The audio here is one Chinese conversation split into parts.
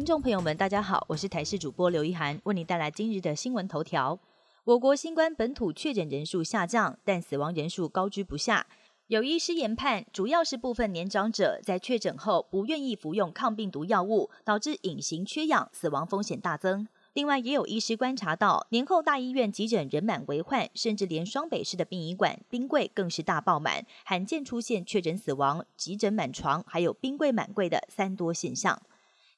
听众朋友们，大家好，我是台视主播刘一涵，为您带来今日的新闻头条。我国新冠本土确诊人数下降，但死亡人数高居不下。有医师研判，主要是部分年长者在确诊后不愿意服用抗病毒药物，导致隐形缺氧，死亡风险大增。另外，也有医师观察到，年后大医院急诊人满为患，甚至连双北市的殡仪馆冰柜更是大爆满，罕见出现确诊死亡、急诊满床，还有冰柜满柜的三多现象。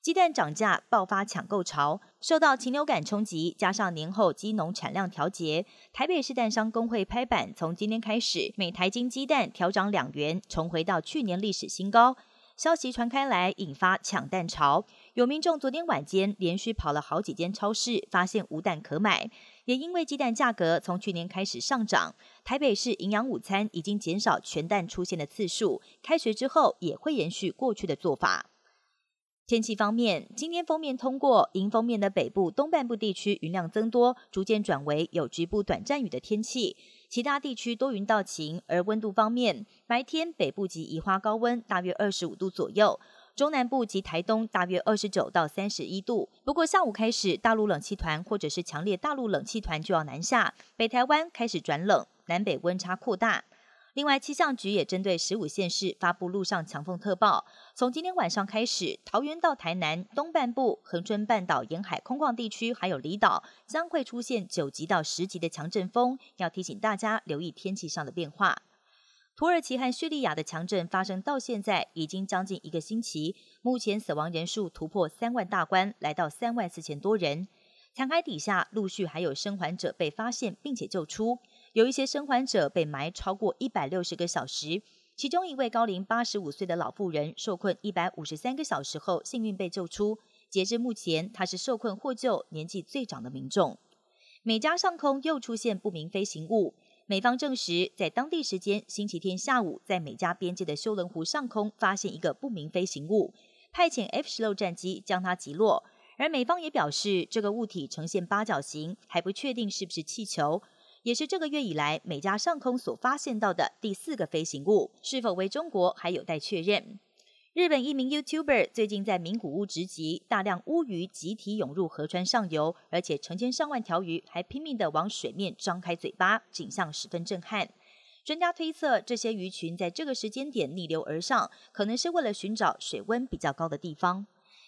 鸡蛋涨价爆发抢购潮，受到禽流感冲击，加上年后鸡农产量调节，台北市蛋商工会拍板，从今天开始，每台斤鸡蛋调涨两元，重回到去年历史新高。消息传开来，引发抢蛋潮。有民众昨天晚间连续跑了好几间超市，发现无蛋可买。也因为鸡蛋价格从去年开始上涨，台北市营养午餐已经减少全蛋出现的次数。开学之后也会延续过去的做法。天气方面，今天封面通过迎风面的北部、东半部地区云量增多，逐渐转为有局部短暂雨的天气。其他地区多云到晴。而温度方面，白天北部及宜花高温大约二十五度左右，中南部及台东大约二十九到三十一度。不过下午开始，大陆冷气团或者是强烈大陆冷气团就要南下，北台湾开始转冷，南北温差扩大。另外，气象局也针对十五县市发布陆上强风特报。从今天晚上开始，桃园到台南东半部、恒春半岛沿海空旷地区，还有离岛，将会出现九级到十级的强阵风，要提醒大家留意天气上的变化。土耳其和叙利亚的强震发生到现在已经将近一个星期，目前死亡人数突破三万大关，来到三万四千多人。残骸底下陆续还有生还者被发现并且救出。有一些生还者被埋超过一百六十个小时，其中一位高龄八十五岁的老妇人受困一百五十三个小时后幸运被救出。截至目前，她是受困获救年纪最长的民众。美加上空又出现不明飞行物，美方证实在当地时间星期天下午，在美加边界的休伦湖上空发现一个不明飞行物，派遣 F 十六战机将它击落。而美方也表示，这个物体呈现八角形，还不确定是不是气球。也是这个月以来美加上空所发现到的第四个飞行物，是否为中国还有待确认。日本一名 YouTuber 最近在名古屋直击，大量乌鱼集体涌入河川上游，而且成千上万条鱼还拼命的往水面张开嘴巴，景象十分震撼。专家推测，这些鱼群在这个时间点逆流而上，可能是为了寻找水温比较高的地方。